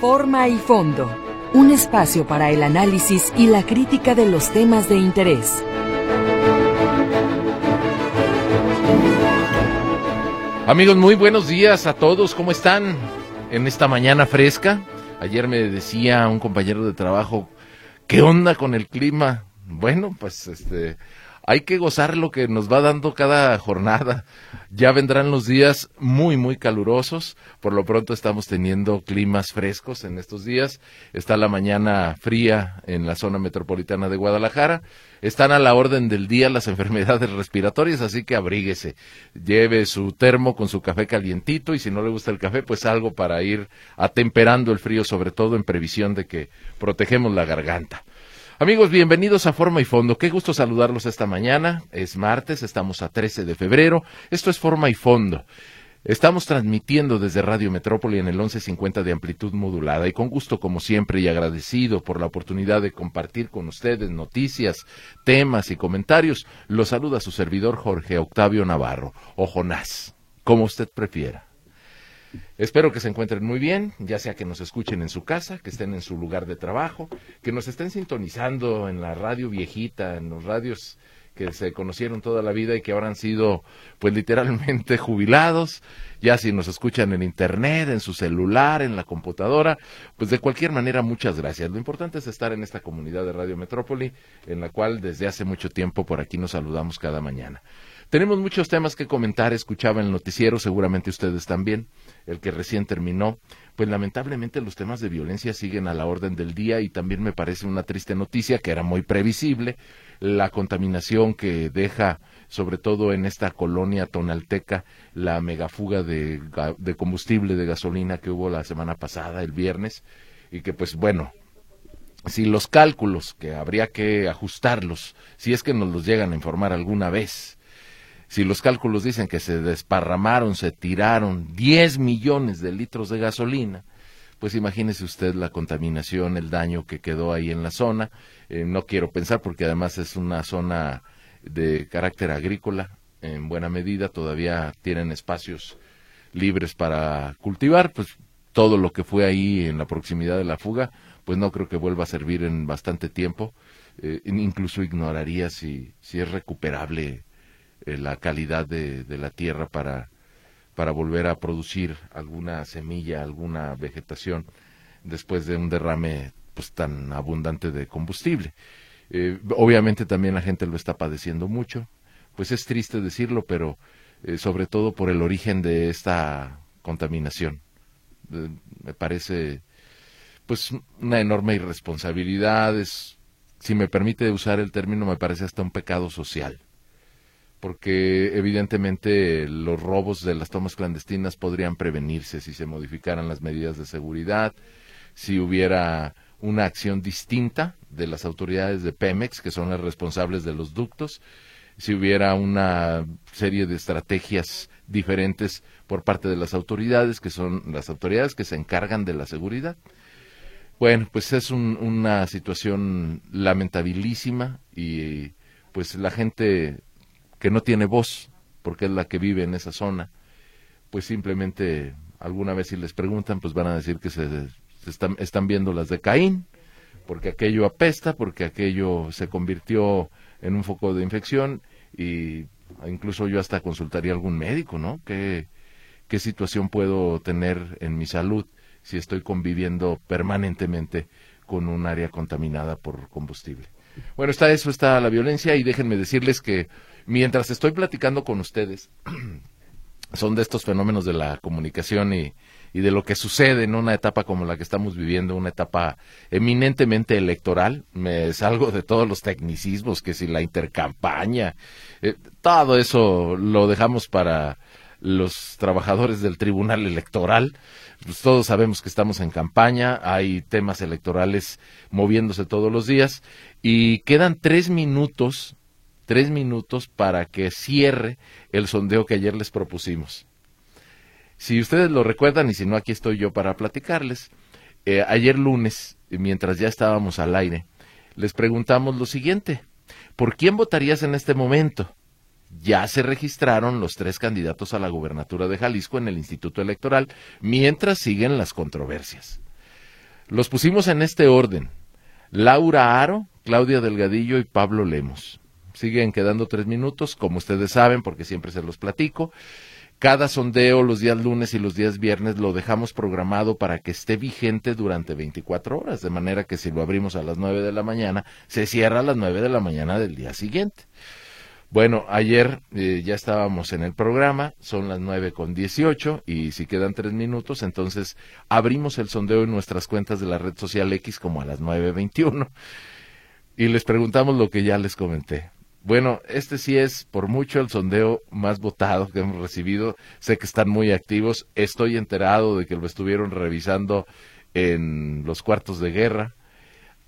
Forma y fondo. Un espacio para el análisis y la crítica de los temas de interés. Amigos, muy buenos días a todos. ¿Cómo están en esta mañana fresca? Ayer me decía un compañero de trabajo, ¿qué onda con el clima? Bueno, pues este, hay que gozar lo que nos va dando cada jornada. Ya vendrán los días muy, muy calurosos. Por lo pronto estamos teniendo climas frescos en estos días. Está la mañana fría en la zona metropolitana de Guadalajara. Están a la orden del día las enfermedades respiratorias, así que abríguese. Lleve su termo con su café calientito y si no le gusta el café, pues algo para ir atemperando el frío, sobre todo en previsión de que protegemos la garganta. Amigos, bienvenidos a Forma y Fondo. Qué gusto saludarlos esta mañana. Es martes, estamos a 13 de febrero. Esto es Forma y Fondo. Estamos transmitiendo desde Radio Metrópoli en el 1150 de amplitud modulada y con gusto como siempre y agradecido por la oportunidad de compartir con ustedes noticias, temas y comentarios, los saluda su servidor Jorge Octavio Navarro o Jonás, como usted prefiera. Espero que se encuentren muy bien, ya sea que nos escuchen en su casa, que estén en su lugar de trabajo, que nos estén sintonizando en la radio viejita, en los radios que se conocieron toda la vida y que ahora han sido pues literalmente jubilados, ya si nos escuchan en internet, en su celular, en la computadora, pues de cualquier manera muchas gracias. Lo importante es estar en esta comunidad de Radio Metrópoli, en la cual desde hace mucho tiempo por aquí nos saludamos cada mañana. Tenemos muchos temas que comentar, escuchaba el noticiero, seguramente ustedes también, el que recién terminó. Pues lamentablemente los temas de violencia siguen a la orden del día y también me parece una triste noticia que era muy previsible, la contaminación que deja sobre todo en esta colonia tonalteca, la megafuga de, de combustible de gasolina que hubo la semana pasada, el viernes, y que pues bueno, si los cálculos, que habría que ajustarlos, si es que nos los llegan a informar alguna vez, si los cálculos dicen que se desparramaron, se tiraron 10 millones de litros de gasolina, pues imagínese usted la contaminación, el daño que quedó ahí en la zona. Eh, no quiero pensar porque además es una zona de carácter agrícola, en buena medida todavía tienen espacios libres para cultivar, pues todo lo que fue ahí en la proximidad de la fuga, pues no creo que vuelva a servir en bastante tiempo. Eh, incluso ignoraría si, si es recuperable eh, la calidad de, la tierra para, para volver a producir alguna semilla, alguna vegetación después de un derrame pues tan abundante de combustible. Eh, obviamente también la gente lo está padeciendo mucho, pues es triste decirlo, pero eh, sobre todo por el origen de esta contaminación. me parece pues una enorme irresponsabilidad, es, si me permite usar el término, me parece hasta un pecado social porque evidentemente los robos de las tomas clandestinas podrían prevenirse si se modificaran las medidas de seguridad, si hubiera una acción distinta de las autoridades de Pemex, que son las responsables de los ductos, si hubiera una serie de estrategias diferentes por parte de las autoridades, que son las autoridades que se encargan de la seguridad. Bueno, pues es una situación lamentabilísima y pues la gente que no tiene voz, porque es la que vive en esa zona, pues simplemente alguna vez si les preguntan, pues van a decir que se, están, están viendo las de Caín, porque aquello apesta, porque aquello se convirtió en un foco de infección y incluso yo hasta consultaría a algún médico, ¿no? ¿Qué, qué situación puedo tener en mi salud si estoy conviviendo permanentemente con un área contaminada por combustible? Bueno, está eso, está la violencia y déjenme decirles que mientras estoy platicando con ustedes, son de estos fenómenos de la comunicación y, de lo que sucede en una etapa como la que estamos viviendo, una etapa eminentemente electoral. Me salgo de todos los tecnicismos, que si la intercampaña, eh, todo eso lo dejamos para los trabajadores del Tribunal Electoral. Pues todos sabemos que estamos en campaña, hay temas electorales moviéndose todos los días y quedan tres minutos tres minutos para que cierre el sondeo que ayer les propusimos. Si ustedes lo recuerdan, y si no, aquí estoy yo para platicarles, eh, ayer lunes, mientras ya estábamos al aire, les preguntamos lo siguiente, ¿por quién votarías en este momento? Ya se registraron los tres candidatos a la gubernatura de Jalisco en el Instituto Electoral, mientras siguen las controversias. Los pusimos en este orden. Laura Aro, Claudia Delgadillo y Pablo Lemos. Siguen quedando tres minutos, como ustedes saben, porque siempre se los platico. Cada sondeo los días lunes y los días viernes lo dejamos programado para que esté vigente durante 24 horas, de manera que si lo abrimos a las 9 de la mañana, se cierra a las 9 de la mañana del día siguiente. Bueno, ayer eh, ya estábamos en el programa, son las nueve con dieciocho y si quedan tres minutos, entonces abrimos el sondeo en nuestras cuentas de la red social X como a las nueve veintiuno y les preguntamos lo que ya les comenté. Bueno, este sí es por mucho el sondeo más votado que hemos recibido. Sé que están muy activos. Estoy enterado de que lo estuvieron revisando en los cuartos de guerra.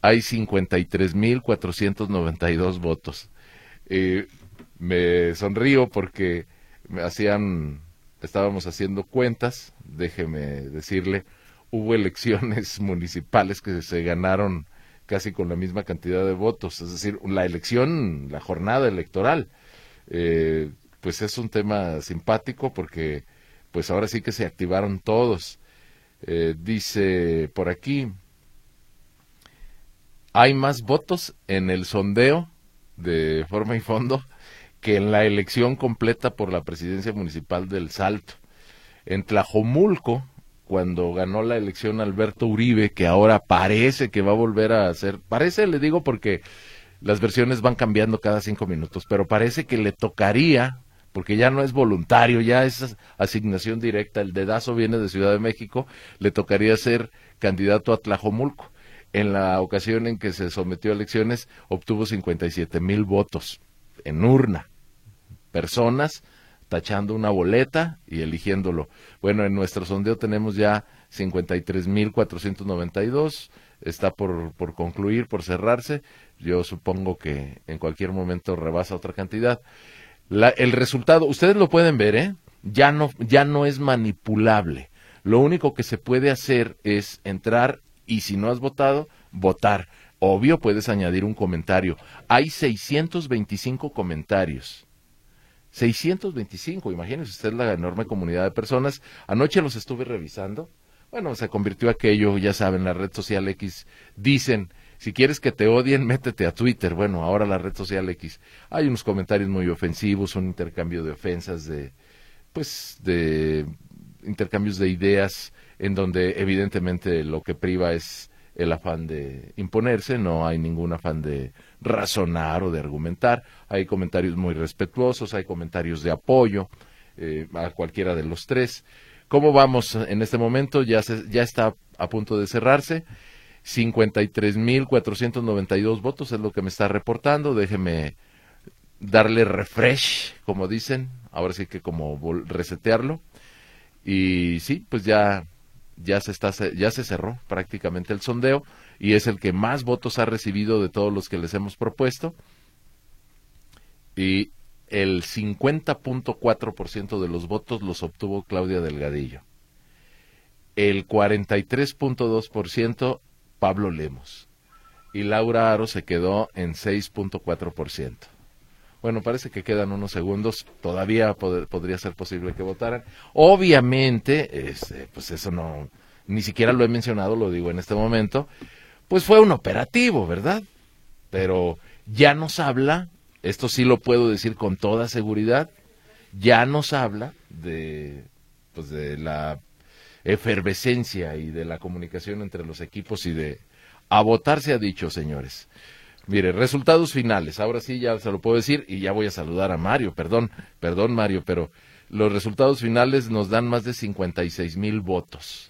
Hay 53.492 votos. Eh, me sonrío porque me hacían, estábamos haciendo cuentas, déjeme decirle, hubo elecciones municipales que se ganaron casi con la misma cantidad de votos, es decir, la elección, la jornada electoral, eh, pues es un tema simpático porque pues ahora sí que se activaron todos. Eh, dice por aquí, hay más votos en el sondeo de forma y fondo que en la elección completa por la presidencia municipal del Salto. En Tlajomulco, cuando ganó la elección Alberto Uribe, que ahora parece que va a volver a ser, parece, le digo porque las versiones van cambiando cada cinco minutos, pero parece que le tocaría, porque ya no es voluntario, ya es asignación directa, el dedazo viene de Ciudad de México, le tocaría ser candidato a Tlajomulco. En la ocasión en que se sometió a elecciones, obtuvo 57 mil votos en urna personas tachando una boleta y eligiéndolo. Bueno, en nuestro sondeo tenemos ya 53.492, está por, por concluir, por cerrarse. Yo supongo que en cualquier momento rebasa otra cantidad. La, el resultado, ustedes lo pueden ver, ¿eh? Ya no, ya no es manipulable. Lo único que se puede hacer es entrar y si no has votado, votar. Obvio, puedes añadir un comentario. Hay 625 comentarios 625, imagínense usted la enorme comunidad de personas. Anoche los estuve revisando. Bueno, se convirtió aquello, ya saben, la red social X. Dicen, si quieres que te odien, métete a Twitter. Bueno, ahora la red social X. Hay unos comentarios muy ofensivos, un intercambio de ofensas, de, pues, de intercambios de ideas, en donde evidentemente lo que priva es el afán de imponerse, no hay ningún afán de razonar o de argumentar. Hay comentarios muy respetuosos, hay comentarios de apoyo eh, a cualquiera de los tres. ¿Cómo vamos en este momento? Ya, se, ya está a punto de cerrarse. 53.492 votos es lo que me está reportando. Déjeme darle refresh, como dicen. Ahora sí que como resetearlo. Y sí, pues ya ya se, está, ya se cerró prácticamente el sondeo y es el que más votos ha recibido de todos los que les hemos propuesto. Y el 50.4% de los votos los obtuvo Claudia Delgadillo. El 43.2% Pablo Lemos. Y Laura Aro se quedó en 6.4%. Bueno, parece que quedan unos segundos, todavía podría ser posible que votaran. Obviamente, este, pues eso no, ni siquiera lo he mencionado, lo digo en este momento, pues fue un operativo, ¿verdad? Pero ya nos habla, esto sí lo puedo decir con toda seguridad, ya nos habla de, pues de la efervescencia y de la comunicación entre los equipos y de a votar se ha dicho, señores. Mire, resultados finales. Ahora sí ya se lo puedo decir y ya voy a saludar a Mario. Perdón, perdón Mario, pero los resultados finales nos dan más de 56 mil votos.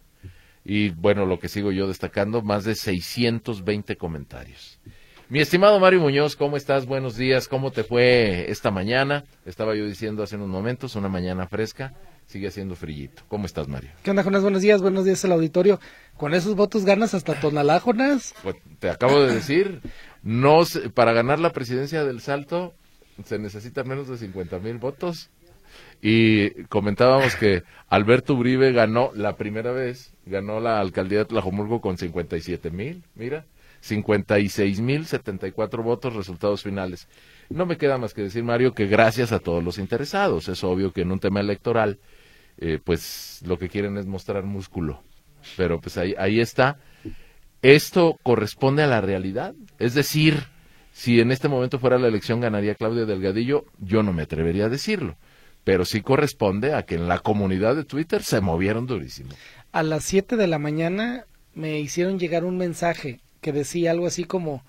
Y bueno, lo que sigo yo destacando, más de 620 comentarios. Mi estimado Mario Muñoz, ¿cómo estás? Buenos días. ¿Cómo te fue esta mañana? Estaba yo diciendo hace unos momentos, una mañana fresca. Sigue haciendo frillito. ¿Cómo estás, Mario? ¿Qué onda, Jonas? Buenos días, buenos días al auditorio. Con esos votos ganas hasta Tonalá, Jonas. Pues te acabo de decir, no para ganar la presidencia del Salto se necesitan menos de 50 mil votos. Y comentábamos que Alberto Uribe ganó la primera vez, ganó la alcaldía de Tlajomulco con 57 mil, mira, 56 mil 74 votos, resultados finales. No me queda más que decir, Mario, que gracias a todos los interesados. Es obvio que en un tema electoral, eh, pues lo que quieren es mostrar músculo. Pero pues ahí, ahí está ¿esto corresponde a la realidad? Es decir, si en este momento fuera la elección ganaría Claudia Delgadillo, yo no me atrevería a decirlo. Pero sí corresponde a que en la comunidad de Twitter se movieron durísimo. A las 7 de la mañana me hicieron llegar un mensaje que decía algo así como,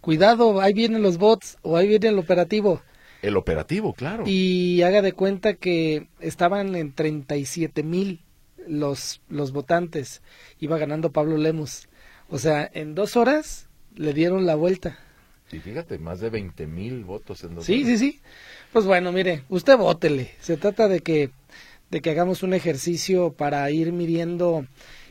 cuidado, ahí vienen los bots o ahí viene el operativo. El operativo, claro. Y haga de cuenta que estaban en 37 mil los, los votantes. Iba ganando Pablo Lemus. O sea, en dos horas le dieron la vuelta. Y fíjate, más de 20 mil votos en dos Sí, horas. sí, sí. Pues bueno, mire, usted vótele. Se trata de que, de que hagamos un ejercicio para ir midiendo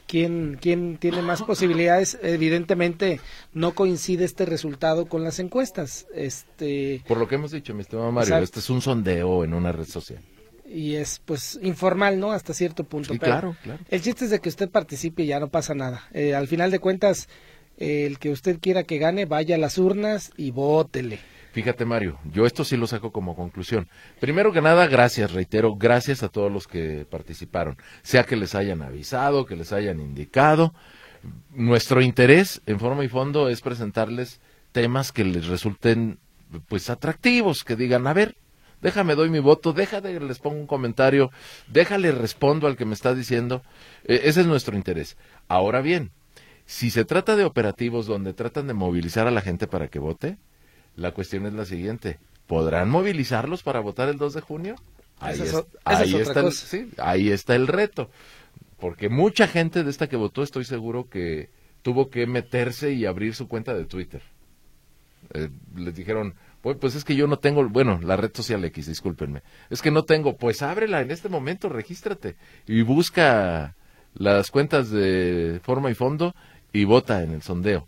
quién, quién tiene más posibilidades. Evidentemente no coincide este resultado con las encuestas. Este, Por lo que hemos dicho, mi estimado Mario, Exacto. este es un sondeo en una red social. y es pues informal, ¿no? Hasta cierto punto. Sí, pero claro, claro. El chiste es de que usted participe y ya no pasa nada. Eh, al final de cuentas, el que usted quiera que gane, vaya a las urnas y vótele. Fíjate, Mario, yo esto sí lo saco como conclusión. Primero que nada, gracias, reitero, gracias a todos los que participaron, sea que les hayan avisado, que les hayan indicado. Nuestro interés, en forma y fondo, es presentarles temas que les resulten, pues, atractivos, que digan, a ver, déjame doy mi voto, déjame les pongo un comentario, déjale respondo al que me está diciendo. Eh, ese es nuestro interés. Ahora bien, si se trata de operativos donde tratan de movilizar a la gente para que vote, la cuestión es la siguiente. ¿Podrán movilizarlos para votar el 2 de junio? Ahí, es es- está el, sí, ahí está el reto. Porque mucha gente de esta que votó, estoy seguro que tuvo que meterse y abrir su cuenta de Twitter. Eh, les dijeron, pues, pues es que yo no tengo, bueno, la red social X, discúlpenme. Es que no tengo, pues ábrela en este momento, regístrate y busca las cuentas de forma y fondo y vota en el sondeo.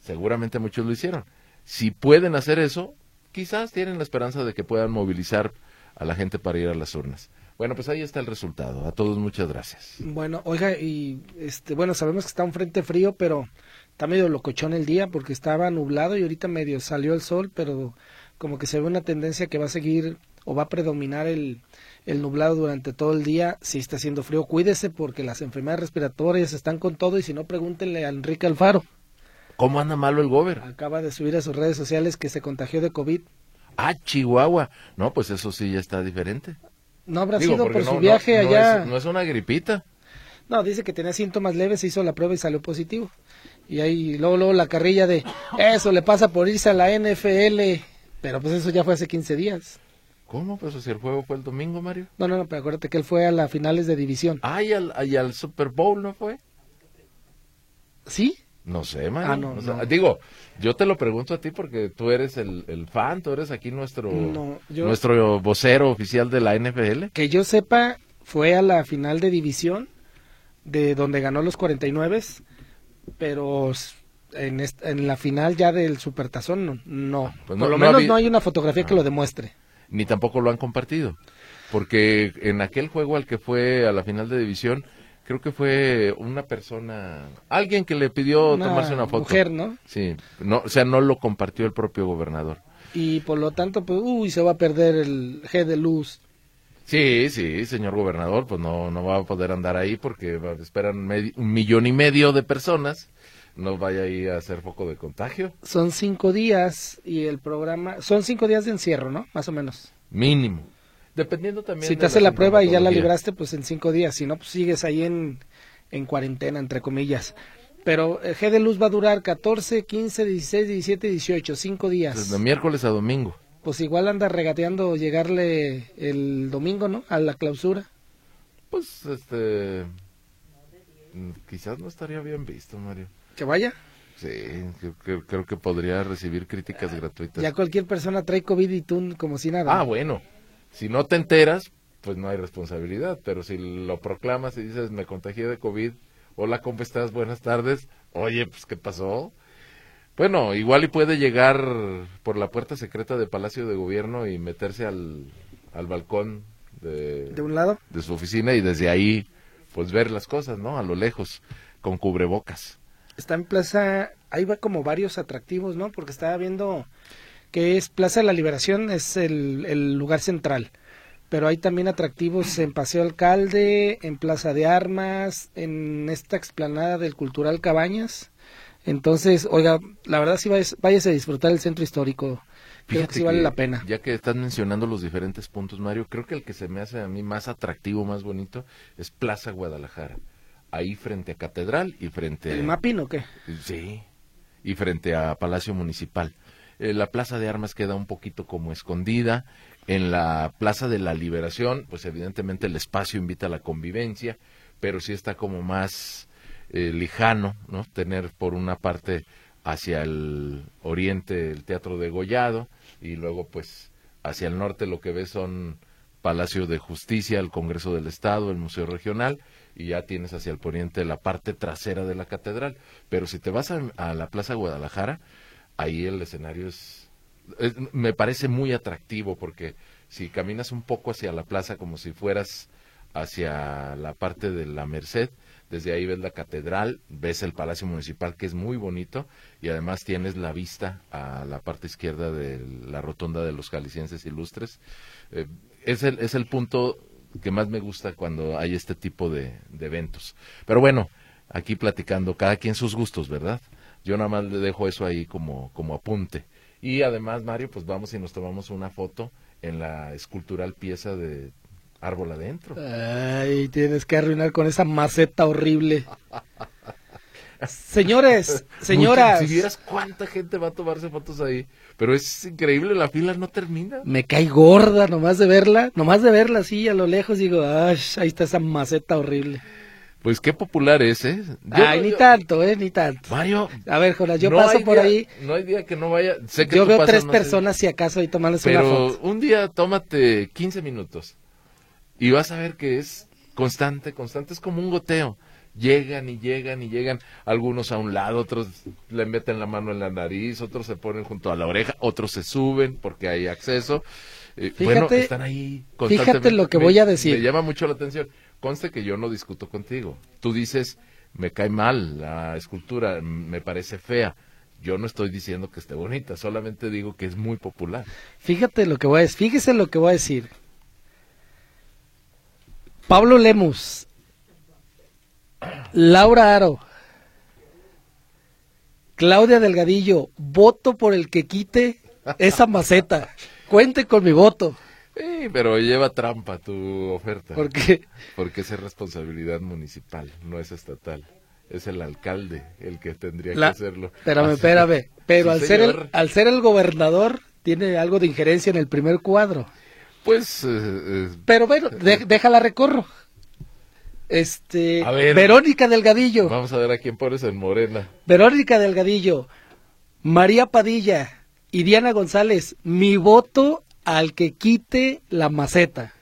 Seguramente muchos lo hicieron. Si pueden hacer eso, quizás tienen la esperanza de que puedan movilizar a la gente para ir a las urnas. Bueno, pues ahí está el resultado. A todos muchas gracias. Bueno, oiga, y este, bueno, sabemos que está un frente frío, pero está medio locochón el día porque estaba nublado y ahorita medio salió el sol, pero como que se ve una tendencia que va a seguir o va a predominar el, el nublado durante todo el día. Si está haciendo frío, cuídese porque las enfermedades respiratorias están con todo y si no, pregúntenle a Enrique Alfaro. ¿Cómo anda malo el gober? Acaba de subir a sus redes sociales que se contagió de COVID. Ah, Chihuahua. No, pues eso sí ya está diferente. No habrá Digo, sido por no- su viaje no- no allá. es- no es una gripita. No, dice que tenía síntomas leves, se hizo la prueba y salió positivo. Y ahí luego, luego la carrilla de eso le pasa por irse a la NFL. Pero pues eso ya fue hace 15 días. ¿Cómo? Pues si el juego fue el domingo, Mario. No, no, no, pero acuérdate que él fue a las finales de división. Ah, y al, y al Super Bowl, ¿no fue? ¿Sí? No sé, Mario. Ah, no, O sea, no. Digo, yo te lo pregunto a ti porque tú eres el, el fan, tú eres aquí nuestro, No, yo- nuestro vocero oficial de la NFL. Que yo sepa, fue a la final de división, de donde ganó los 49, pero en, est- en la final ya del Supertazón no. no. Pues Por lo no menos había- no hay una fotografía que Ah. lo demuestre. Ni tampoco lo han compartido. Porque en aquel juego al que fue a la final de división, creo que fue una persona, alguien que le pidió Una tomarse una foto. mujer, ¿no? Sí, no, o sea, no lo compartió el propio gobernador. Y por lo tanto, pues, uy, se va a perder el G de luz. Sí, sí, señor gobernador, pues no, no va a poder andar ahí porque esperan un millón y medio de personas. No vaya ahí a hacer foco de contagio, Son cinco días y el programa, son cinco días de encierro, ¿no? Más o menos. mínimo. Dependiendo también. Si te hace la prueba y ya la libraste, pues en cinco días. Si no, pues sigues ahí en, en cuarentena, entre comillas. Pero el G de luz va a durar 14, 15, 16, 17, 18, cinco días. Desde miércoles a domingo. Pues igual anda regateando llegarle el domingo, ¿no? A la clausura. Pues, este. mm, Quizás no estaría bien visto, Mario. Que vaya. Sí, creo, creo- creo que podría recibir críticas gratuitas. Ya cualquier persona trae COVID y tú como si nada. Ah, bueno. Si no te enteras, pues no hay responsabilidad. Pero si lo proclamas y dices, me contagié de COVID, hola, ¿cómo estás? Buenas tardes. Oye, pues, ¿qué pasó? Bueno, igual y puede llegar por la puerta secreta de Palacio de Gobierno y meterse al, al balcón de, De un lado. de su oficina y desde ahí, pues ver las cosas, ¿no? A lo lejos, con cubrebocas. Está en Plaza, ahí va como varios atractivos, ¿no? Porque estaba viendo que es Plaza de la Liberación, es el, el lugar central. pero hay también atractivos en Paseo Alcalde, en Plaza de Armas, en esta explanada del Cultural Cabañas. Entonces, oiga, la verdad sí váyase a disfrutar el centro histórico. Creo que sí vale la pena. Ya que estás mencionando los diferentes puntos, Mario, creo que el que se me hace a mí más atractivo, más bonito, es Plaza Guadalajara. Ahí frente a Catedral y frente... ¿El Mapín o qué? Sí, y frente a Palacio Municipal. Eh, la Plaza de Armas queda un poquito como escondida. En la Plaza de la Liberación, pues evidentemente el espacio invita a la convivencia, pero sí está como más eh, lejano, ¿no? Tener por una parte hacia el oriente el Teatro de Gollado y luego pues hacia el norte lo que ves son Palacio de Justicia, el Congreso del Estado, el Museo Regional y ya tienes hacia el poniente la parte trasera de la catedral. Pero si te vas a, la Plaza Guadalajara, ahí el escenario es, me parece muy atractivo porque si caminas un poco hacia la plaza como si fueras hacia la parte de la Merced, desde ahí ves la catedral, ves el Palacio Municipal que es muy bonito y además tienes la vista a la parte izquierda de la rotonda de los jaliscienses ilustres. Eh, es, el, es el punto que más me gusta cuando hay este tipo de, de eventos. Pero bueno, aquí platicando, cada quien sus gustos, ¿verdad? Yo nada más le dejo eso ahí como, como apunte. Y además, Mario, pues vamos y nos tomamos una foto en la escultural pieza de árbol adentro. Ay, tienes que arruinar con esa maceta horrible. Señores, señoras. si vieras cuánta gente va a tomarse fotos ahí. Pero es increíble, la fila no termina. Me cae gorda nomás de verla. Nomás de verla así a lo lejos digo, ay, ahí está esa maceta horrible. Pues qué popular es, ¿eh? Ay, ni tanto, ¿eh? Ni tanto. Mario. A ver, Jonas, yo paso por ahí. No hay día que no vaya. Sé que yo veo tres personas, si acaso, ahí tomándose una foto. Pero un día tómate 15 minutos. Y vas a ver que es constante, constante. Es como un goteo. Llegan y llegan y llegan. Algunos a un lado, otros le meten la mano en la nariz, otros se ponen junto a la oreja, otros se suben porque hay acceso. Eh, fíjate, bueno, están ahí Fíjate lo que voy a decir. Me llama mucho la atención conste que yo no discuto contigo. Tú dices, me cae mal la escultura, me parece fea. Yo no estoy diciendo que esté bonita, solamente digo que es muy popular. Fíjate lo que voy a decir, fíjese lo que voy a decir. Pablo Lemus, Laura Aro, Claudia Delgadillo, voto por el que quite esa maceta. Cuente con mi voto. Sí, pero lleva trampa tu oferta. ¿Por qué? Porque es responsabilidad municipal, no es estatal. Es el alcalde el que tendría que hacerlo. Espérame, espérame. Pero al, ser el, al ser el gobernador, tiene algo de injerencia en el primer cuadro. Pues. Eh, eh, pero bueno, déjala recorro. Este. Verónica Delgadillo. Vamos a ver a quién pones en Morena. Verónica Delgadillo, María Padilla y Diana González. Mi voto al que quite la maceta.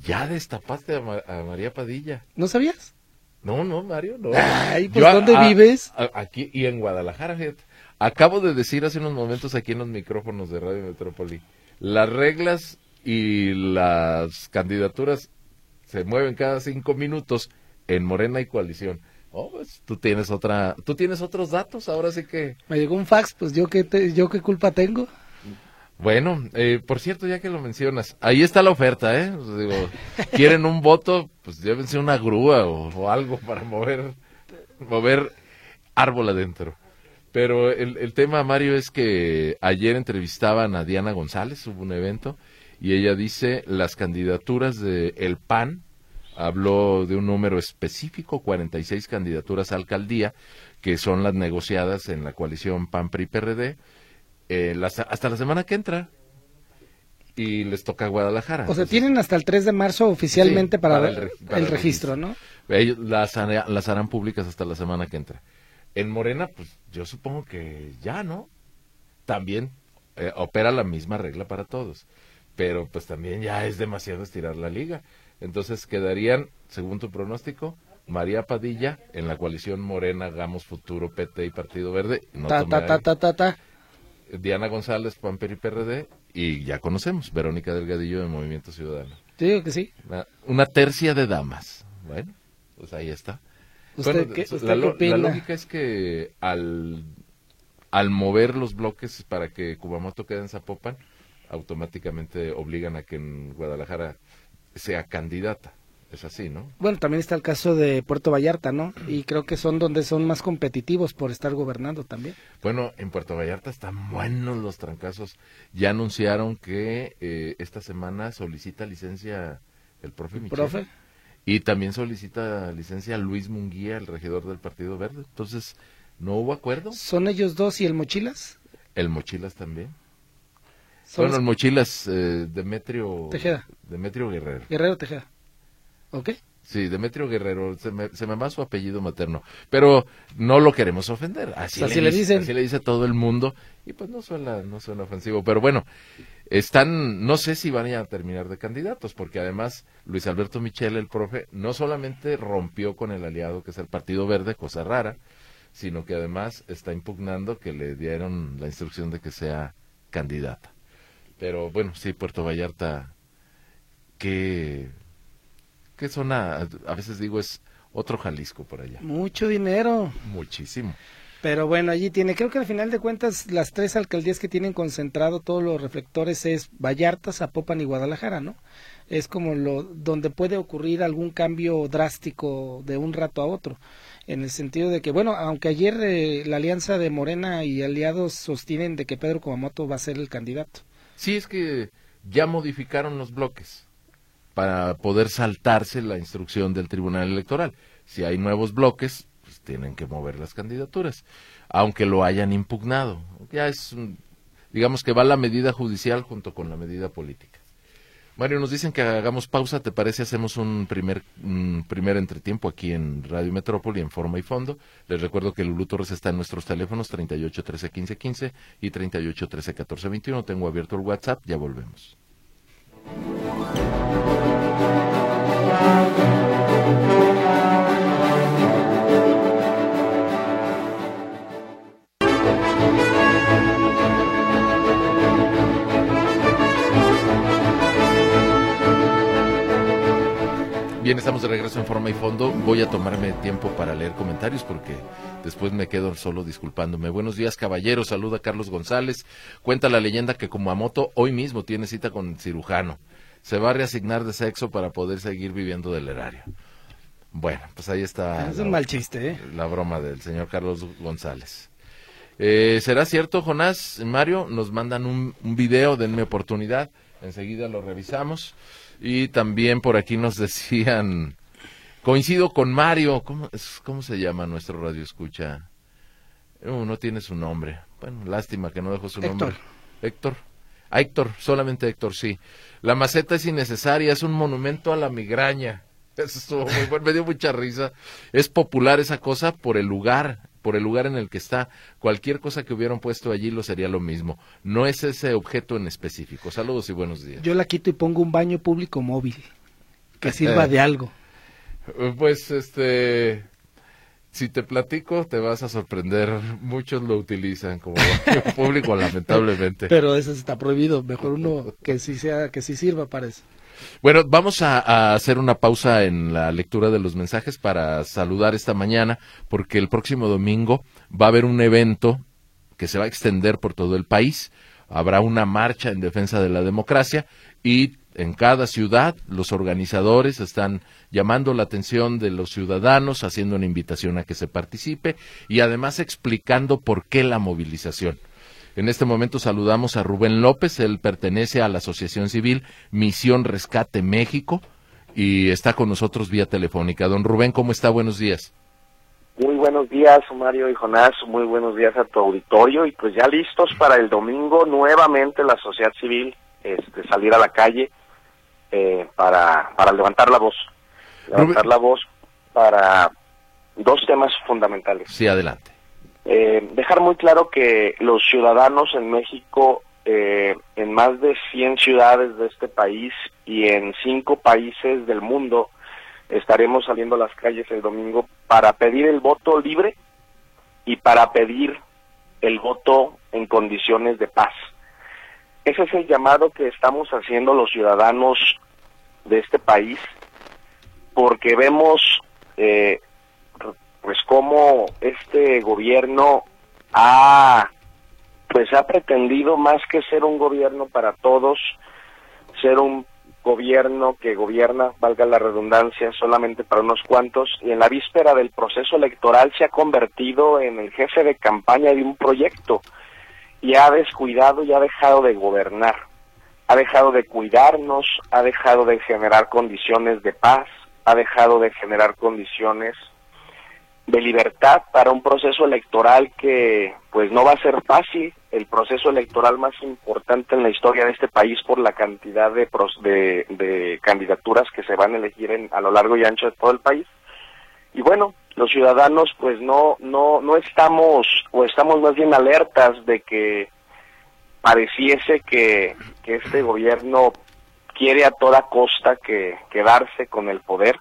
Ya destapaste a, María Padilla. ¿No sabías? No, no, Mario, no. Ay, pues ¿dónde vives? aquí y en Guadalajara. Acabo de decir hace unos momentos aquí en los micrófonos de Radio Metrópoli, las reglas y las candidaturas se mueven cada cinco minutos en Morena y Coalición. Oh, pues tú tienes otra, tú tienes otros datos, ahora sí que. Me llegó un fax, pues yo qué, yo qué culpa tengo. Bueno, eh, por cierto, ya que lo mencionas, ahí está la oferta, ¿eh? digo, quieren un voto, pues llévense una grúa o, algo para mover, mover árbol adentro. Pero el, el, tema, Mario, es que ayer entrevistaban a Diana González, hubo un evento, y ella dice las candidaturas de el PAN, habló de un número específico, 46 candidaturas a alcaldía, que son las negociadas en la coalición PAN-PRI-PRD, eh, hasta la semana que entra y les toca Guadalajara. O sea, tienen hasta el 3 de marzo oficialmente para, el, registro, ¿no? Ellos las, las harán públicas hasta la semana que entra. En Morena, pues yo supongo que ya, ¿no? También eh, opera la misma regla para todos. Pero pues también ya es demasiado estirar la liga. Entonces quedarían, según tu pronóstico, María Padilla en la coalición Morena, Gamos Futuro, PT y Partido Verde. No ta, ta, ta, ta, ta. Diana González, Pamper y PRD, y ya conocemos, Verónica Delgadillo de Movimiento Ciudadano. digo que sí. Una, tercia de damas. Bueno, pues ahí está. ¿Usted, la, lógica es que al, al mover los bloques para que Kumamoto quede en Zapopan, automáticamente obligan a que en Guadalajara sea candidata. Es así, ¿no? Bueno, también está el caso de Puerto Vallarta, ¿no? Y creo que son donde son más competitivos por estar gobernando también. Bueno, en Puerto Vallarta están buenos los trancazos. Ya anunciaron que eh, esta semana solicita licencia el profe Michel. ¿Profe? Y también solicita licencia Luis Munguía, el regidor del Partido Verde. Entonces, ¿no hubo acuerdo? ¿Son ellos dos y el Mochilas? El Mochilas también. Son el Mochilas, eh, Demetrio... Tejeda. Demetrio Guerrero. Guerrero Tejeda. ¿Ok? Sí, Demetrio Guerrero, se me, se me va su apellido materno, pero no lo queremos ofender, así, Así le, le dice, dicen. así le dice todo el mundo, y pues no suena, no suena ofensivo, pero bueno, están, no sé si van a terminar de candidatos, porque además Luis Alberto Michel, el profe, no solamente rompió con el aliado que es el Partido Verde, cosa rara, sino que además está impugnando que le dieron la instrucción de que sea candidata. Pero bueno, sí, Puerto Vallarta, que zona, a veces digo, es otro Jalisco por allá. Mucho dinero. Muchísimo. Pero bueno, allí tiene, creo que al final de cuentas las tres alcaldías que tienen concentrado todos los reflectores es Vallarta, Zapopan y Guadalajara, ¿no? Es como lo donde puede ocurrir algún cambio drástico de un rato a otro, en el sentido de que, bueno, aunque ayer eh, la alianza de Morena y aliados sostienen de que Pedro Kumamoto va a ser el candidato. Sí, es que ya modificaron los bloques para poder saltarse la instrucción del Tribunal Electoral. Si hay nuevos bloques, pues tienen que mover las candidaturas, aunque lo hayan impugnado. Ya es, digamos que va la medida judicial junto con la medida política. Mario, nos dicen que hagamos pausa, ¿te parece? Hacemos un primer, primer entretiempo aquí en Radio Metrópoli en forma y fondo. Les recuerdo que Lulú Torres está en nuestros teléfonos 38 13 15 15 y 38 13 14 21. Tengo abierto el WhatsApp, ya volvemos. Bien, estamos de regreso en forma y fondo. Voy a tomarme tiempo para leer comentarios porque después me quedo solo disculpándome. Buenos días, caballero. Saluda Carlos González. Cuenta la leyenda que Kumamoto hoy mismo tiene cita con el cirujano. Se va a reasignar de sexo para poder seguir viviendo del erario. Bueno, pues ahí está es la, un mal chiste, ¿eh? la broma del señor Carlos González. Eh, ¿Será cierto, Jonás? Mario, nos mandan un, un video, denme oportunidad. Enseguida lo revisamos. Y también por aquí nos decían, coincido con Mario, ¿cómo, es- cómo se llama nuestro radio escucha? Uh, no tiene su nombre. Bueno, lástima que no dejó su Héctor. nombre. Héctor. A Héctor, solamente Héctor, sí. La maceta es innecesaria, es un monumento a la migraña. Eso estuvo muy bueno, me dio mucha risa. Es popular esa cosa por el lugar, por el lugar en el que está. Cualquier cosa que hubieran puesto allí lo sería lo mismo. No es ese objeto en específico. Saludos y buenos días. Yo la quito y pongo un baño público móvil que sirva de algo. Eh, Pues este, si te platico, te vas a sorprender. Muchos lo utilizan como público, lamentablemente. Pero eso está prohibido. Mejor uno que sí sea, que sí sirva para eso. Bueno, vamos a, a hacer una pausa en la lectura de los mensajes para saludar esta mañana, porque el próximo domingo va a haber un evento que se va a extender por todo el país. Habrá una marcha en defensa de la democracia y en cada ciudad los organizadores están llamando la atención de los ciudadanos, haciendo una invitación a que se participe y además explicando por qué la movilización. En este momento saludamos a Rubén López, él pertenece a la Asociación Civil Misión Rescate México y está con nosotros vía telefónica. Don Rubén, ¿cómo está? Buenos días. Muy buenos días, Mario y Jonás. Muy buenos días a tu auditorio. Y pues ya listos para el domingo, nuevamente la sociedad civil este, salir a la calle eh, para, para levantar la voz. Levantar Rubén- la voz para dos temas fundamentales. Sí, adelante. Eh, dejar muy claro que los ciudadanos en México, eh, en más de 100 ciudades de este país y en cinco países del mundo, estaremos saliendo a las calles el domingo para pedir el voto libre y para pedir el voto en condiciones de paz. Ese es el llamado que estamos haciendo los ciudadanos de este país, porque vemos eh, pues cómo este gobierno ha pues ha pretendido más que ser un gobierno para todos ser un gobierno que gobierna, valga la redundancia, solamente para unos cuantos, y en la víspera del proceso electoral se ha convertido en el jefe de campaña de un proyecto y ha descuidado y ha dejado de gobernar, ha dejado de cuidarnos, ha dejado de generar condiciones de paz, ha dejado de generar condiciones de libertad para un proceso electoral que pues no va a ser fácil, el proceso electoral más importante en la historia de este país por la cantidad de, de, candidaturas que se van a elegir en, a lo largo y ancho de todo el país. Y bueno, los ciudadanos pues no, no, no estamos, o estamos más bien alertas de que pareciese que, que este gobierno quiere a toda costa que quedarse con el poder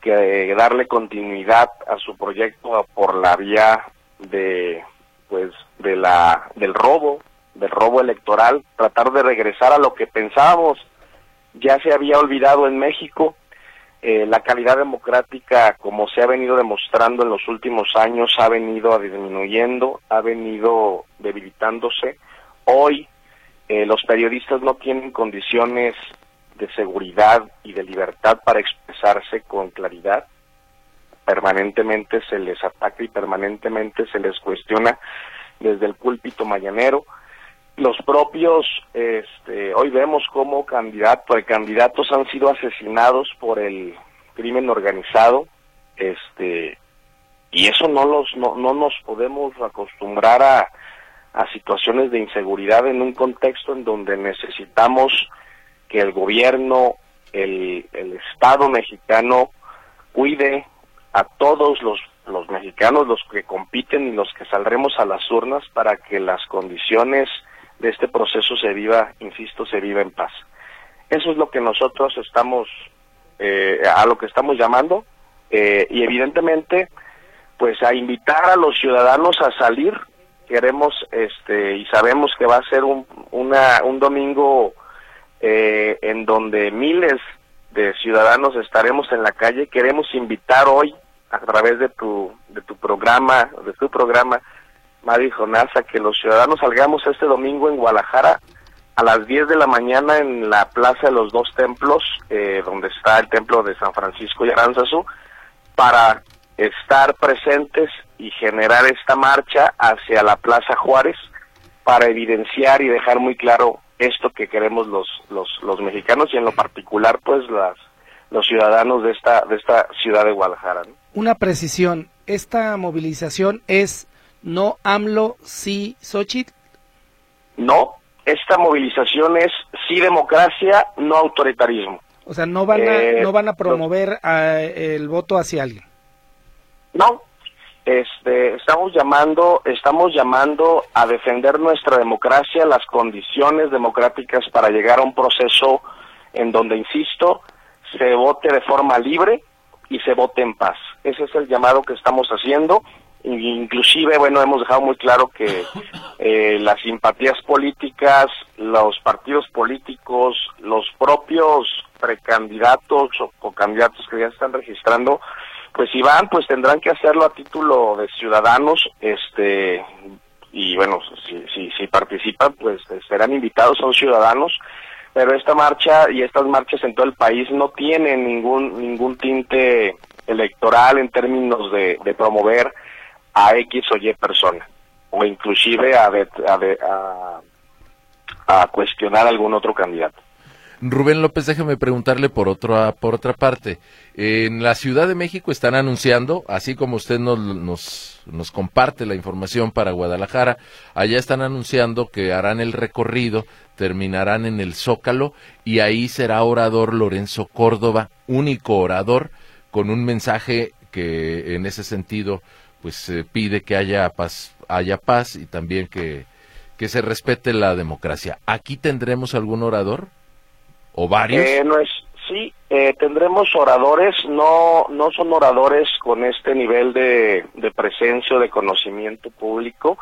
que darle continuidad a su proyecto por la vía de pues de la del robo del robo electoral tratar de regresar a lo que pensábamos. Ya se había olvidado en México eh, la calidad democrática como se ha venido demostrando en los últimos años ha venido disminuyendo ha venido debilitándose hoy eh, los periodistas no tienen condiciones de seguridad y de libertad para expresarse con claridad. Permanentemente se les ataca y permanentemente se les cuestiona desde el púlpito mañanero. Los propios, este, hoy vemos cómo candidatos, candidatos han sido asesinados por el crimen organizado, este, y eso no los, no, no nos podemos acostumbrar a, a situaciones de inseguridad en un contexto en donde necesitamos que el gobierno, el, el Estado mexicano cuide a todos los, los mexicanos, los que compiten y los que saldremos a las urnas para que las condiciones de este proceso se viva, insisto, se viva en paz. Eso es lo que nosotros estamos, eh, a lo que estamos llamando, eh, y evidentemente, pues a invitar a los ciudadanos a salir. Queremos, este, y sabemos que va a ser un, una, un domingo eh, en donde miles de ciudadanos estaremos en la calle. Queremos invitar hoy a través de tu de tu programa, de tu programa, Mari Jonás, a que los ciudadanos salgamos este domingo en Guadalajara a las 10 de la mañana en la Plaza de los Dos Templos, eh, donde está el templo de San Francisco y Aranzazú, para estar presentes y generar esta marcha hacia la Plaza Juárez para evidenciar y dejar muy claro esto que queremos los, los, los mexicanos y en lo particular pues las, los ciudadanos de esta, de esta ciudad de Guadalajara. Una precisión, ¿esta movilización es no AMLO, sí Xochitl? No, esta movilización es sí democracia, no autoritarismo. O sea, no van a, eh, no van a promover el voto hacia alguien. No, este, estamos llamando, estamos llamando a defender nuestra democracia, las condiciones democráticas para llegar a un proceso en donde, insisto, se vote de forma libre y se vote en paz. Ese es el llamado que estamos haciendo. Inclusive, bueno, hemos dejado muy claro que eh, las simpatías políticas, los partidos políticos, los propios precandidatos o candidatos que ya están registrando, pues si van, pues tendrán que hacerlo a título de ciudadanos, este, y bueno, si, si, si participan, pues serán invitados, son ciudadanos, pero esta marcha y estas marchas en todo el país no tienen ningún, ningún tinte electoral en términos de promover a X o Y persona, o inclusive a, a, cuestionar a algún otro candidato. Rubén López, déjeme preguntarle por, otra por otra parte. En la Ciudad de México están anunciando, así como usted nos, nos, nos comparte la información para Guadalajara, allá están anunciando que harán el recorrido, terminarán en el Zócalo y ahí será orador Lorenzo Córdoba, único orador, con un mensaje que en ese sentido pues pide que haya paz, haya paz y también que, que se respete la democracia. ¿Aquí tendremos algún orador? ¿O varios? Eh, no es, sí, eh, tendremos oradores, no, no son oradores con este nivel de, de presencia o de conocimiento público.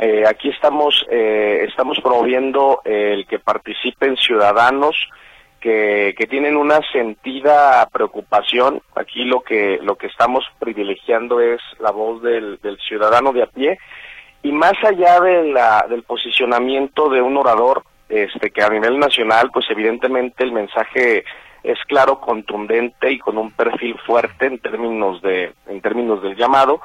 Eh, aquí estamos, estamos promoviendo el que participen ciudadanos que, que tienen una sentida preocupación. Aquí lo que, lo que estamos privilegiando es la voz del, del ciudadano de a pie. Y más allá de la, del posicionamiento de un orador, este que a nivel nacional, pues evidentemente el mensaje es claro, contundente y con un perfil fuerte en términos de en términos del llamado.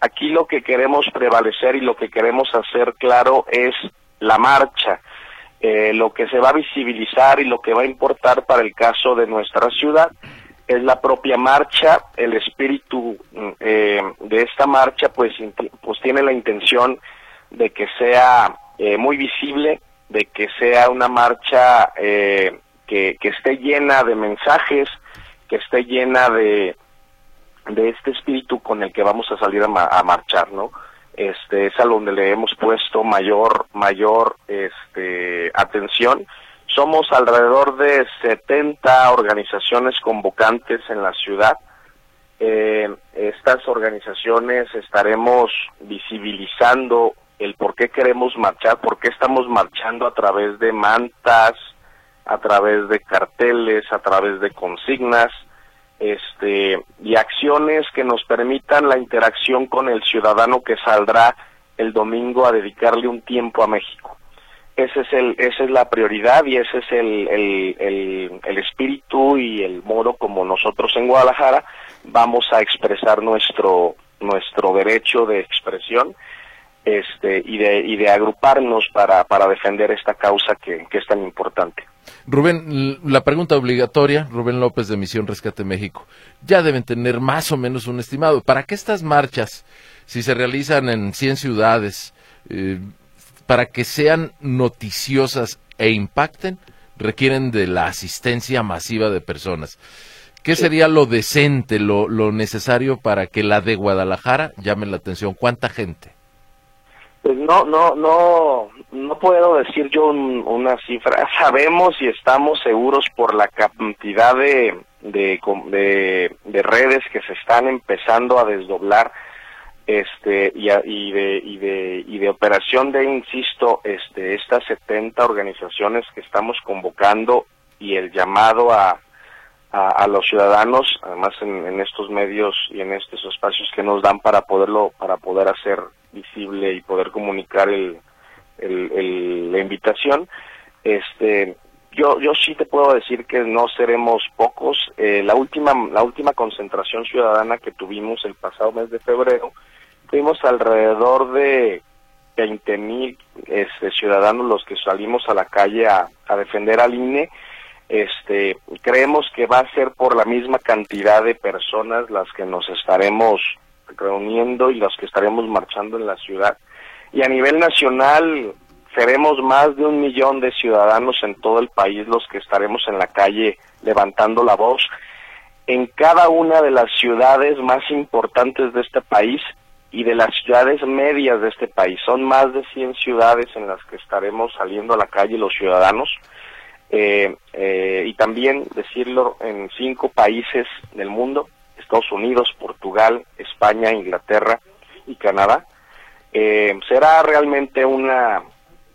Aquí lo que queremos prevalecer y lo que queremos hacer claro es la marcha, eh, lo que se va a visibilizar y lo que va a importar para el caso de nuestra ciudad es la propia marcha, el espíritu eh, de esta marcha pues, pues tiene la intención de que sea eh, muy visible, de que sea una marcha eh, que, esté llena de mensajes, que esté llena de, de este espíritu con el que vamos a salir a, marchar, ¿no? Este es a donde le hemos puesto mayor mayor este atención. Somos alrededor de 70 organizaciones convocantes en la ciudad. Eh, estas organizaciones estaremos visibilizando el por qué queremos marchar, por qué estamos marchando a través de mantas, a través de carteles, a través de consignas, este, y acciones que nos permitan la interacción con el ciudadano que saldrá el domingo a dedicarle un tiempo a México. Ese es el, esa es la prioridad y ese es el, el, el espíritu y el modo como nosotros en Guadalajara vamos a expresar nuestro, nuestro derecho de expresión este, y, de, y de agruparnos para, para defender esta causa que, que es tan importante. Rubén, la pregunta obligatoria, Rubén López de Misión Rescate México, ya deben tener más o menos un estimado. ¿Para qué estas marchas, si se realizan en 100 ciudades, eh, para que sean noticiosas e impacten, requieren de la asistencia masiva de personas? ¿Qué sería lo decente, lo, lo necesario para que la de Guadalajara llame la atención? ¿Cuánta gente? Pues no, no, no, no puedo decir yo una cifra. Sabemos y estamos seguros por la cantidad de, de, de, redes que se están empezando a desdoblar este y, y, de y de y de operación de insisto este estas 70 organizaciones que estamos convocando y el llamado a, a, los ciudadanos además en, en, estos medios y en estos espacios que nos dan para poderlo para poder hacer visible y poder comunicar el, la invitación. Este, yo, yo sí te puedo decir que no seremos pocos. Eh, la última, la última concentración ciudadana que tuvimos el pasado mes de febrero, tuvimos alrededor de 20 mil este, ciudadanos los que salimos a la calle a, a defender al INE. Este, creemos que va a ser por la misma cantidad de personas las que nos estaremos reuniendo y los que estaremos marchando en la ciudad. Y a nivel nacional seremos más de un millón de ciudadanos en todo el país los que estaremos en la calle levantando la voz. En cada una de las ciudades más importantes de este país y de las ciudades medias de este país. Son más de 100 ciudades en las que estaremos saliendo a la calle los ciudadanos. Eh, eh, y también decirlo en cinco países del mundo Estados Unidos, Portugal, España, Inglaterra y Canadá. Eh, será realmente una,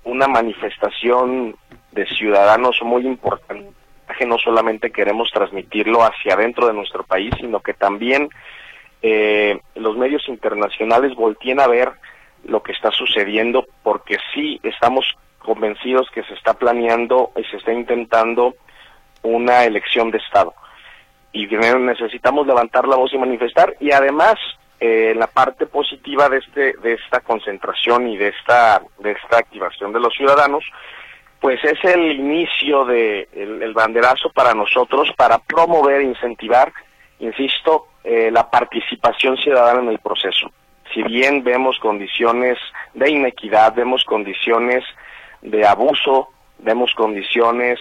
una manifestación de ciudadanos muy importante, que no solamente queremos transmitirlo hacia adentro de nuestro país, sino que también eh, los medios internacionales volteen a ver lo que está sucediendo, porque sí estamos convencidos que se está planeando y se está intentando una elección de Estado y necesitamos levantar la voz y manifestar y además eh, la parte positiva de este de esta concentración y de esta de esta activación de los ciudadanos pues es el inicio de el, banderazo para nosotros para promover incentivar insisto eh, la participación ciudadana en el proceso. Si bien vemos condiciones de inequidad vemos condiciones de abuso vemos condiciones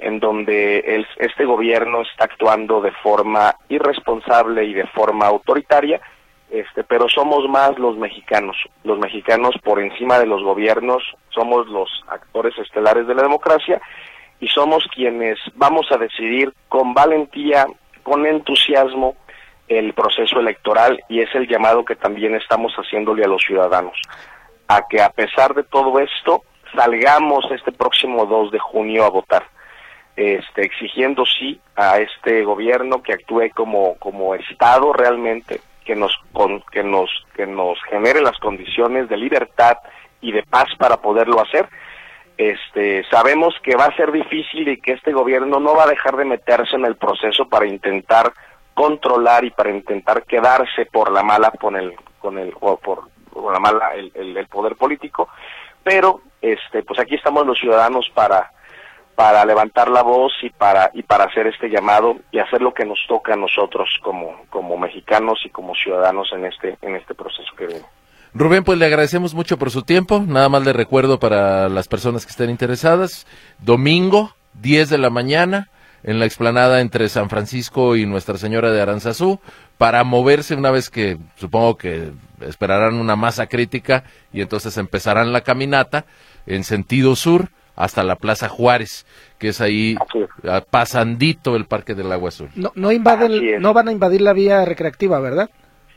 en donde el, este gobierno está actuando de forma irresponsable y de forma autoritaria, este, pero somos más los mexicanos. Los mexicanos por encima de los gobiernos somos los actores estelares de la democracia y somos quienes vamos a decidir con valentía, con entusiasmo el proceso electoral y es el llamado que también estamos haciéndole a los ciudadanos, a que a pesar de todo esto salgamos este próximo 2 de junio a votar este, exigiendo sí a este gobierno que actúe como, como Estado realmente, que nos, que, nos, que nos genere las condiciones de libertad y de paz para poderlo hacer. este, sabemos que va a ser difícil y que este gobierno no va a dejar de meterse en el proceso para intentar controlar y para intentar quedarse por la mala con el con el o por, la mala el, el, poder político pero este pues aquí estamos los ciudadanos para para levantar la voz y para y para hacer este llamado y hacer lo que nos toca a nosotros como como mexicanos y como ciudadanos en este en este proceso que viene. Rubén, pues le agradecemos mucho por su tiempo. Nada más le recuerdo para las personas que estén interesadas, domingo, 10 de la mañana, en la explanada entre San Francisco y Nuestra Señora de Aranzazú, para moverse una vez que supongo que esperarán una masa crítica y entonces empezarán la caminata en sentido sur hasta la Plaza Juárez, que es ahí pasandito el Parque del Agua Azul. No, no invaden, no van a invadir la vía recreativa, ¿verdad?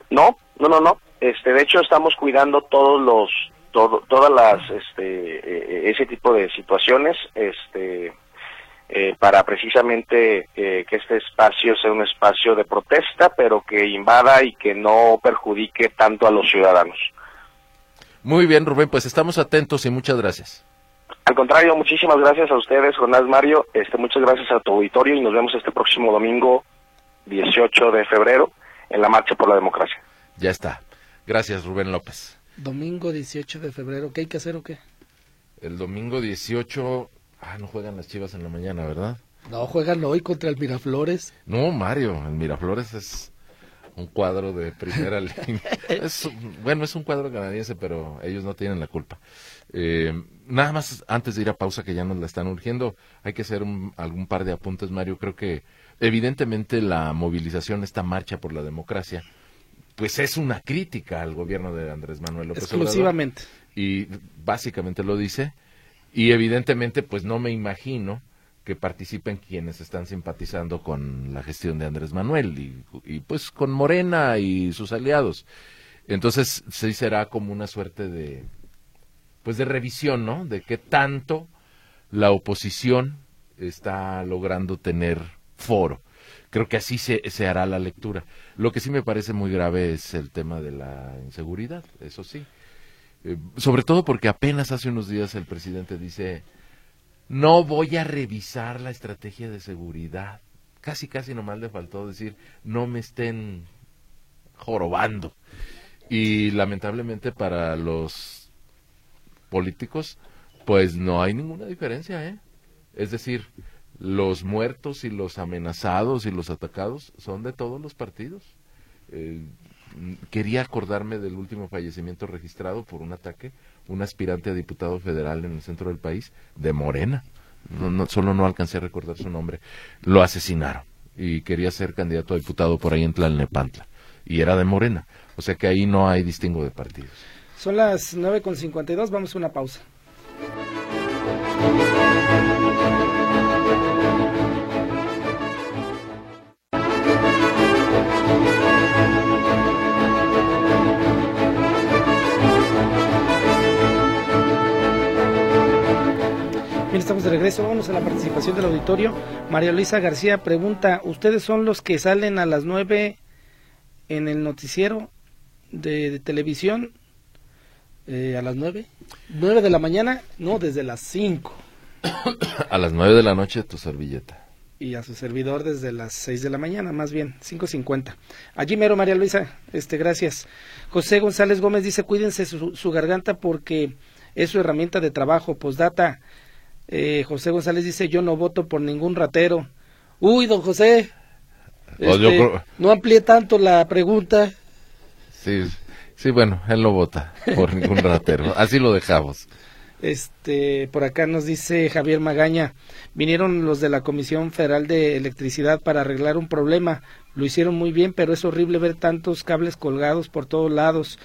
No, no, no, no. Este, de hecho, estamos cuidando todos los, todo, todas las, este, e, e, ese tipo de situaciones, este, eh, para precisamente eh, que este espacio sea un espacio de protesta, pero que invada y que no perjudique tanto a los ciudadanos. Muy bien, Rubén, pues estamos atentos y muchas gracias. Al contrario, muchísimas gracias a ustedes, Jonás Mario. Este, muchas gracias a tu auditorio y nos vemos este próximo domingo 18 de febrero en la Marcha por la Democracia. Ya está. Gracias, Rubén López. Domingo 18 de febrero, ¿qué hay que hacer o qué? El domingo 18, ah, no juegan las Chivas en la mañana, ¿verdad? No, juegan hoy contra el Miraflores. No, Mario, el Miraflores es un cuadro de primera línea. Es, bueno, es un cuadro canadiense, pero ellos no tienen la culpa. Eh, nada más antes de ir a pausa, que ya nos la están urgiendo, hay que hacer algún par de apuntes, Mario. Creo que evidentemente la movilización, esta marcha por la democracia, pues es una crítica al gobierno de Andrés Manuel López Exclusivamente. y básicamente lo dice. Y evidentemente, pues no me imagino que participen quienes están simpatizando con la gestión de Andrés Manuel y, pues con Morena y sus aliados. Entonces, sí será como una suerte de, pues de revisión, ¿no? De qué tanto la oposición está logrando tener foro. Creo que así se, se hará la lectura. Lo que sí me parece muy grave es el tema de la inseguridad, eso sí. Eh, sobre todo porque apenas hace unos días el presidente dice, no voy a revisar la estrategia de seguridad. Casi, casi nomás le faltó decir, no me estén jorobando. Y lamentablemente para los políticos, pues no hay ninguna diferencia, ¿eh? Es decir, los muertos y los amenazados y los atacados son de todos los partidos. Eh, quería acordarme del último fallecimiento registrado por un ataque, un aspirante a diputado federal en el centro del país, de Morena. No, solo no alcancé a recordar su nombre. Lo asesinaron y quería ser candidato a diputado por ahí en Tlalnepantla. Y era de Morena. O sea que ahí no hay distingo de partidos. Son las 9.52, vamos a una pausa. Estamos de regreso. Vamos a la participación del auditorio. María Luisa García pregunta, ¿ustedes son los que salen a las nueve en el noticiero de, televisión? Eh, ¿A las nueve? ¿Nueve de la mañana? No, desde las cinco. a las nueve de la noche tu servilleta. Y a su servidor desde las seis de la mañana, más bien, cinco cincuenta. Allí mero, María Luisa, este, gracias. José González Gómez dice, cuídense su, su garganta porque es su herramienta de trabajo. Postdata, eh, José González dice, yo no voto por ningún ratero. Uy, don José, este, no amplíe tanto la pregunta. Sí, sí, bueno, él no vota por ningún ratero. Así lo dejamos. Este, por acá nos dice Javier Magaña, vinieron los de la Comisión Federal de Electricidad para arreglar un problema. Lo hicieron muy bien, pero es horrible ver tantos cables colgados por todos lados.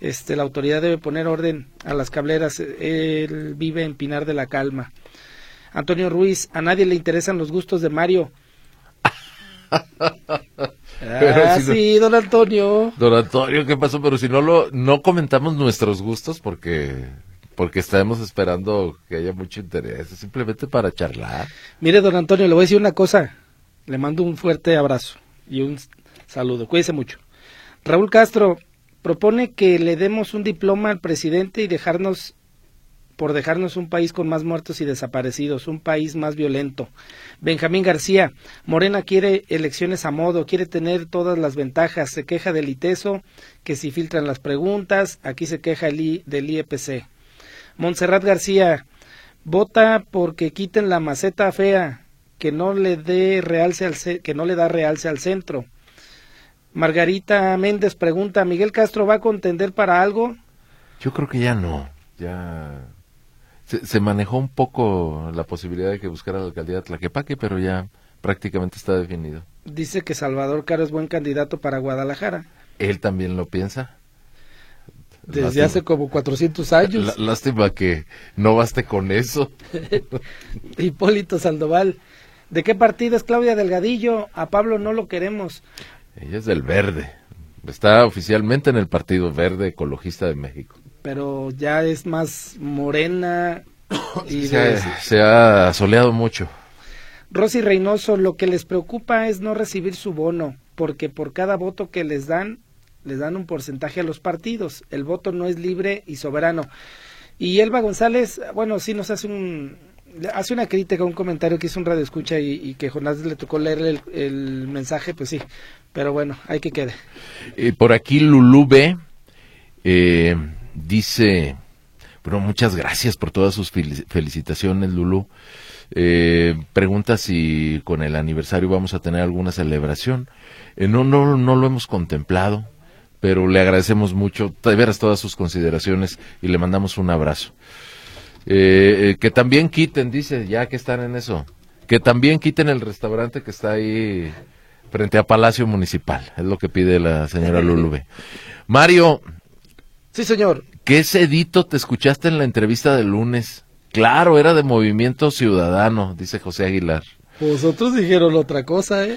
Este, la autoridad debe poner orden a las cableras. Él vive en Pinar de la Calma. Antonio Ruiz, a nadie le interesan los gustos de Mario. ah, sí, don Antonio. Don Antonio, ¿qué pasó? Pero si no lo, no comentamos nuestros gustos porque, porque estamos esperando que haya mucho interés, simplemente para charlar. Mire, don Antonio, le voy a decir una cosa. Le mando un fuerte abrazo y un saludo. Cuídese mucho. Raúl Castro propone que le demos un diploma al presidente y dejarnos por dejarnos un país con más muertos y desaparecidos, un país más violento. Benjamín García, Morena quiere elecciones a modo, quiere tener todas las ventajas, se queja del ITESO, que si filtran las preguntas, aquí se queja el del IEPC. Montserrat García, vota porque quiten la maceta fea, que no le dé realce al que no le da realce al centro. Margarita Méndez pregunta, ¿Miguel Castro va a contender para algo? Yo creo que ya no, ya se, manejó un poco la posibilidad de que buscara la alcaldía de Tlaquepaque, pero ya prácticamente está definido. Dice que Salvador Caro es buen candidato para Guadalajara. Él también lo piensa. Desde hace como 400 años. lástima que no baste con eso. Hipólito Sandoval. ¿De qué partido es Claudia Delgadillo? A Pablo no lo queremos. Ella es del Verde. Está oficialmente en el Partido Verde Ecologista de México. Pero ya es más morena y se, ha, soleado mucho. Rosy Reynoso, lo que les preocupa es no recibir su bono, porque por cada voto que les dan, les dan un porcentaje a los partidos. El voto no es libre y soberano. Y Elba González, bueno, sí nos hace un, hace una crítica, un comentario que hizo un radio escucha y, que Jonás le tocó leerle el, mensaje, pues sí, pero bueno, hay que quede. Eh, por aquí Lulú B eh, dice, bueno, muchas gracias por todas sus felicitaciones, Lulú. Eh, pregunta si con el aniversario vamos a tener alguna celebración. no, no, no lo hemos contemplado, pero le agradecemos mucho, de veras, todas sus consideraciones y le mandamos un abrazo. Eh, eh, que también quiten, dice, ya que están en eso, que también quiten el restaurante que está ahí frente a Palacio Municipal, es lo que pide la señora Lulube. Mario. Sí, señor. ¿Qué sedito te escuchaste en la entrevista del lunes? Claro, era de Movimiento Ciudadano, dice José Aguilar. Vosotros dijeron otra cosa, ¿eh?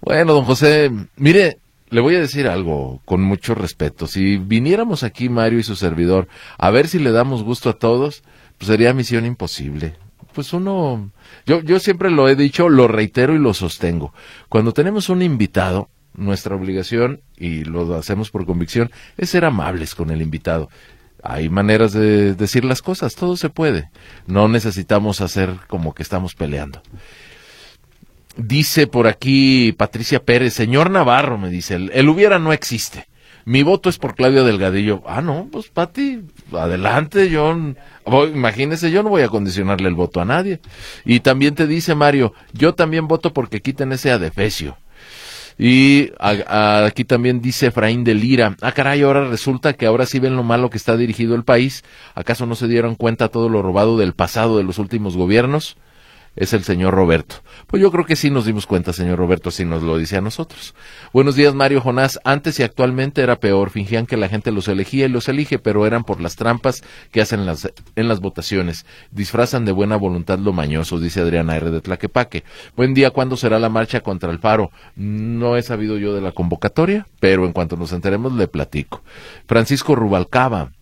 Bueno, don José, mire, le voy a decir algo con mucho respeto. Si viniéramos aquí, Mario y su servidor, a ver si le damos gusto a todos, pues sería misión imposible. Pues uno, yo, yo siempre lo he dicho, lo reitero y lo sostengo. Cuando tenemos un invitado, nuestra obligación, y lo hacemos por convicción, es ser amables con el invitado. Hay maneras de decir las cosas, todo se puede. No necesitamos hacer como que estamos peleando. Dice por aquí Patricia Pérez, señor Navarro, me dice, el hubiera no existe. Mi voto es por Claudia Delgadillo. Ah, no, pues Pati, adelante, yo, imagínese, yo no voy a condicionarle el voto a nadie. Y también te dice Mario, yo también voto porque quiten ese adefesio. Y aquí también dice Efraín de Lira, ah caray, ahora resulta que ahora sí ven lo malo que está dirigido el país. ¿Acaso no se dieron cuenta todo lo robado del pasado de los últimos gobiernos? Es el señor Roberto. Pues yo creo que sí nos dimos cuenta, señor Roberto, si nos lo dice a nosotros. Buenos días, Mario Jonás. Antes y actualmente era peor. Fingían que la gente los elegía y los elige, pero eran por las trampas que hacen las, en las votaciones. Disfrazan de buena voluntad lo mañoso, dice Adriana R. de Tlaquepaque. Buen día, ¿cuándo será la marcha contra el paro? No he sabido yo de la convocatoria, pero en cuanto nos enteremos le platico. Francisco Rubalcaba.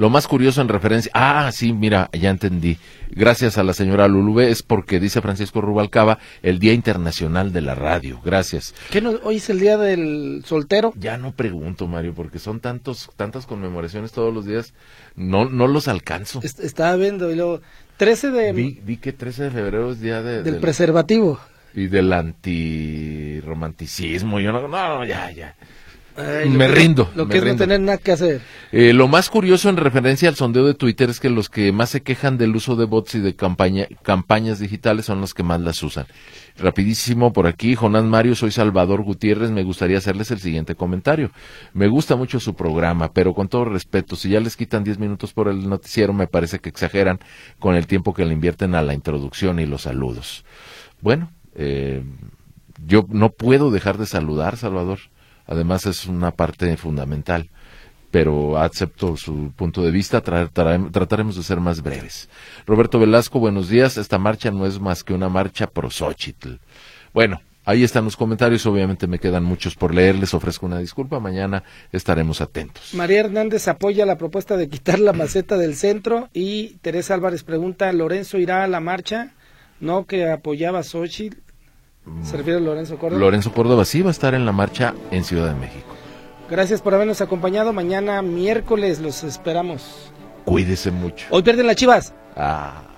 Lo más curioso en referencia, ah, sí, mira, ya entendí. Gracias a la señora Lulube es porque dice Francisco Rubalcaba el Día Internacional de la Radio. Gracias. ¿Qué no, hoy es el Día del Soltero? Ya no pregunto, Mario, porque son tantos tantas conmemoraciones todos los días, no no los alcanzo. estaba viendo y luego 13 de vi, que 13 de febrero es día de, del, preservativo y del antirromanticismo. Yo no, no, ya, ya me rindo. Lo que es no tener nada que hacer. Eh, lo más curioso en referencia al sondeo de Twitter es que los que más se quejan del uso de bots y de campaña, campañas digitales son los que más las usan. Rapidísimo por aquí, Jonás Mario, soy Salvador Gutiérrez, me gustaría hacerles el siguiente comentario. Me gusta mucho su programa, pero con todo respeto, si ya les quitan 10 minutos por el noticiero, me parece que exageran con el tiempo que le invierten a la introducción y los saludos. Bueno, eh, yo no puedo dejar de saludar, Salvador además es una parte fundamental. Pero acepto su punto de vista, trataremos de ser más breves. Roberto Velasco, buenos días. Esta marcha no es más que una marcha pro Xochitl. Bueno, Ahí están los comentarios, obviamente me quedan muchos por leer, les ofrezco una disculpa, mañana estaremos atentos. María Hernández apoya la propuesta de quitar la maceta del centro y Teresa Álvarez pregunta, ¿Lorenzo irá a la marcha? No, que apoyaba a Xochitl. ¿Se refiere a Lorenzo Córdoba? Lorenzo Córdoba sí va a estar en la marcha en Ciudad de México. Gracias por habernos acompañado. Mañana miércoles los esperamos. Cuídese mucho. Hoy pierden las chivas. Ah.